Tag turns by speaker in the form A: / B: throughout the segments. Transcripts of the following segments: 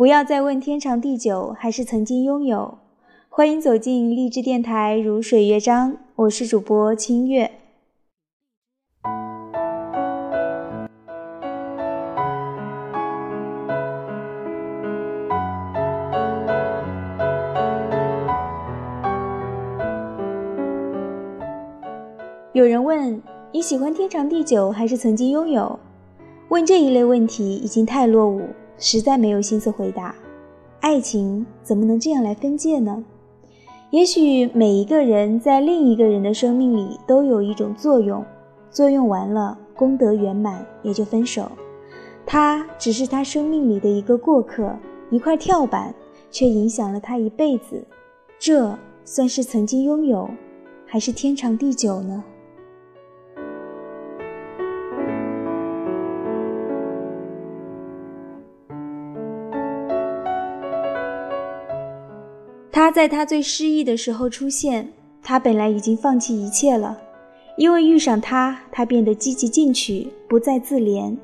A: 不要再问天长地久，还是曾经拥有。欢迎走进励志电台《如水乐章》，我是主播清月。有人问你喜欢天长地久，还是曾经拥有？问这一类问题已经太落伍。实在没有心思回答，爱情怎么能这样来分界呢？也许每一个人在另一个人的生命里都有一种作用，作用完了，功德圆满也就分手。他只是他生命里的一个过客，一块跳板，却影响了他一辈子。这算是曾经拥有，还是天长地久呢？他在他最失意的时候出现，他本来已经放弃一切了，因为遇上他，他变得积极进取，不再自怜。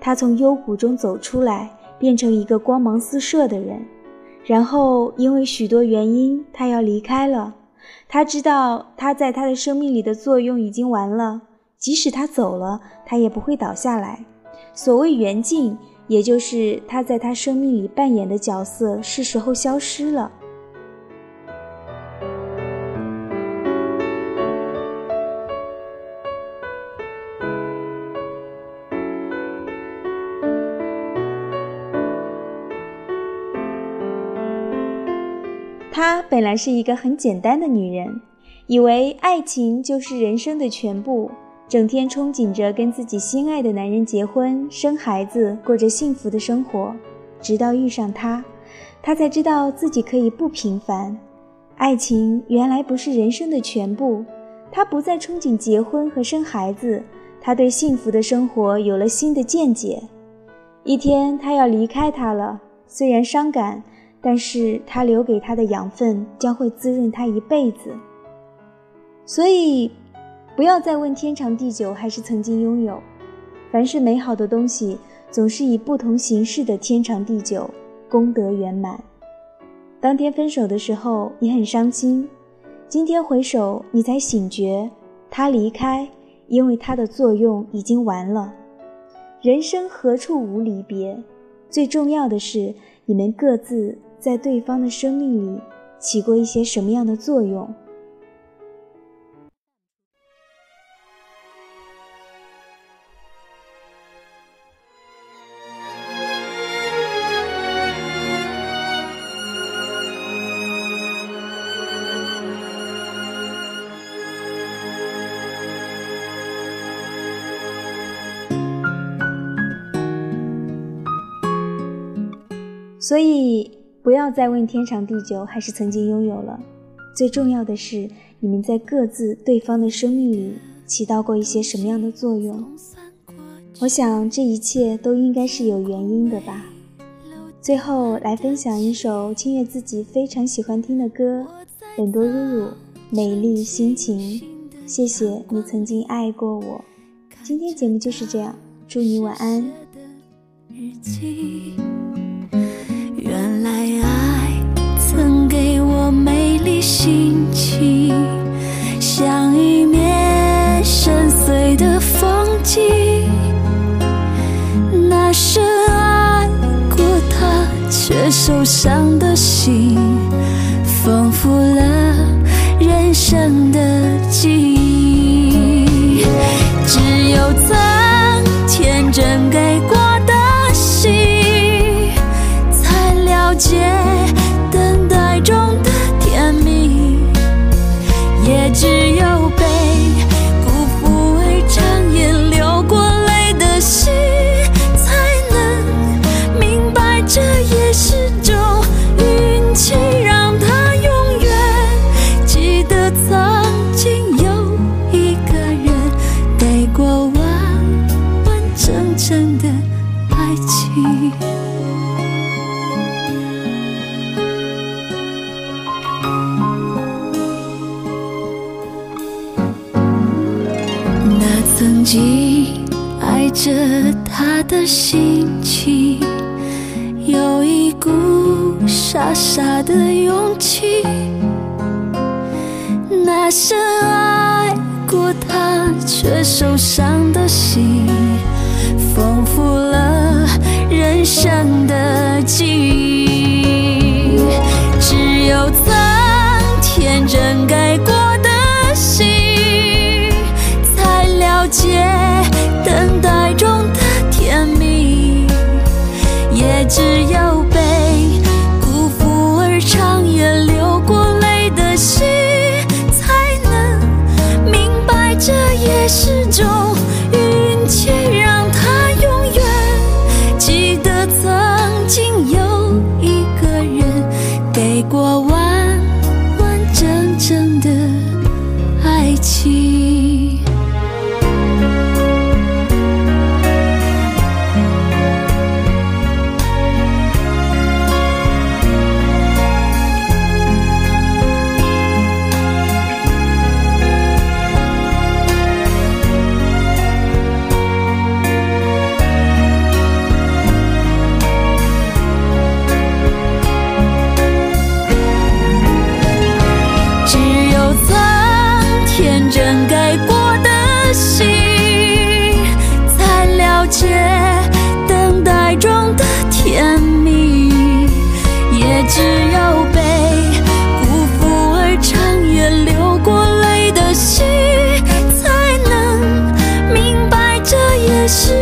A: 他从幽谷中走出来，变成一个光芒四射的人。然后因为许多原因，他要离开了。他知道他在他的生命里的作用已经完了，即使他走了，他也不会倒下来。所谓缘尽，也就是他在他生命里扮演的角色是时候消失了。她本来是一个很简单的女人，以为爱情就是人生的全部，整天憧憬着跟自己心爱的男人结婚、生孩子，过着幸福的生活。直到遇上他，她才知道自己可以不平凡。爱情原来不是人生的全部。她不再憧憬结婚和生孩子，她对幸福的生活有了新的见解。一天，她要离开他了，虽然伤感。但是他留给他的养分将会滋润他一辈子，所以不要再问天长地久还是曾经拥有。凡是美好的东西，总是以不同形式的天长地久，功德圆满。当天分手的时候，你很伤心；今天回首，你才醒觉，他离开，因为他的作用已经完了。人生何处无离别？最重要的是，你们各自。在对方的生命里起过一些什么样的作用？所以。不要再问天长地久还是曾经拥有了，最重要的是你们在各自对方的生命里起到过一些什么样的作用。我想这一切都应该是有原因的吧。最后来分享一首清月自己非常喜欢听的歌，《很多露露美丽心情》。谢谢你曾经爱过我。今天节目就是这样，祝你晚安。
B: 原来心情，像一面深邃的风景。那深爱过他却受伤的心，丰富了人生的记忆。紧爱着他的心情，有一股傻傻的勇气，那深爱过他却受伤的心，丰富了人生的记忆。lights.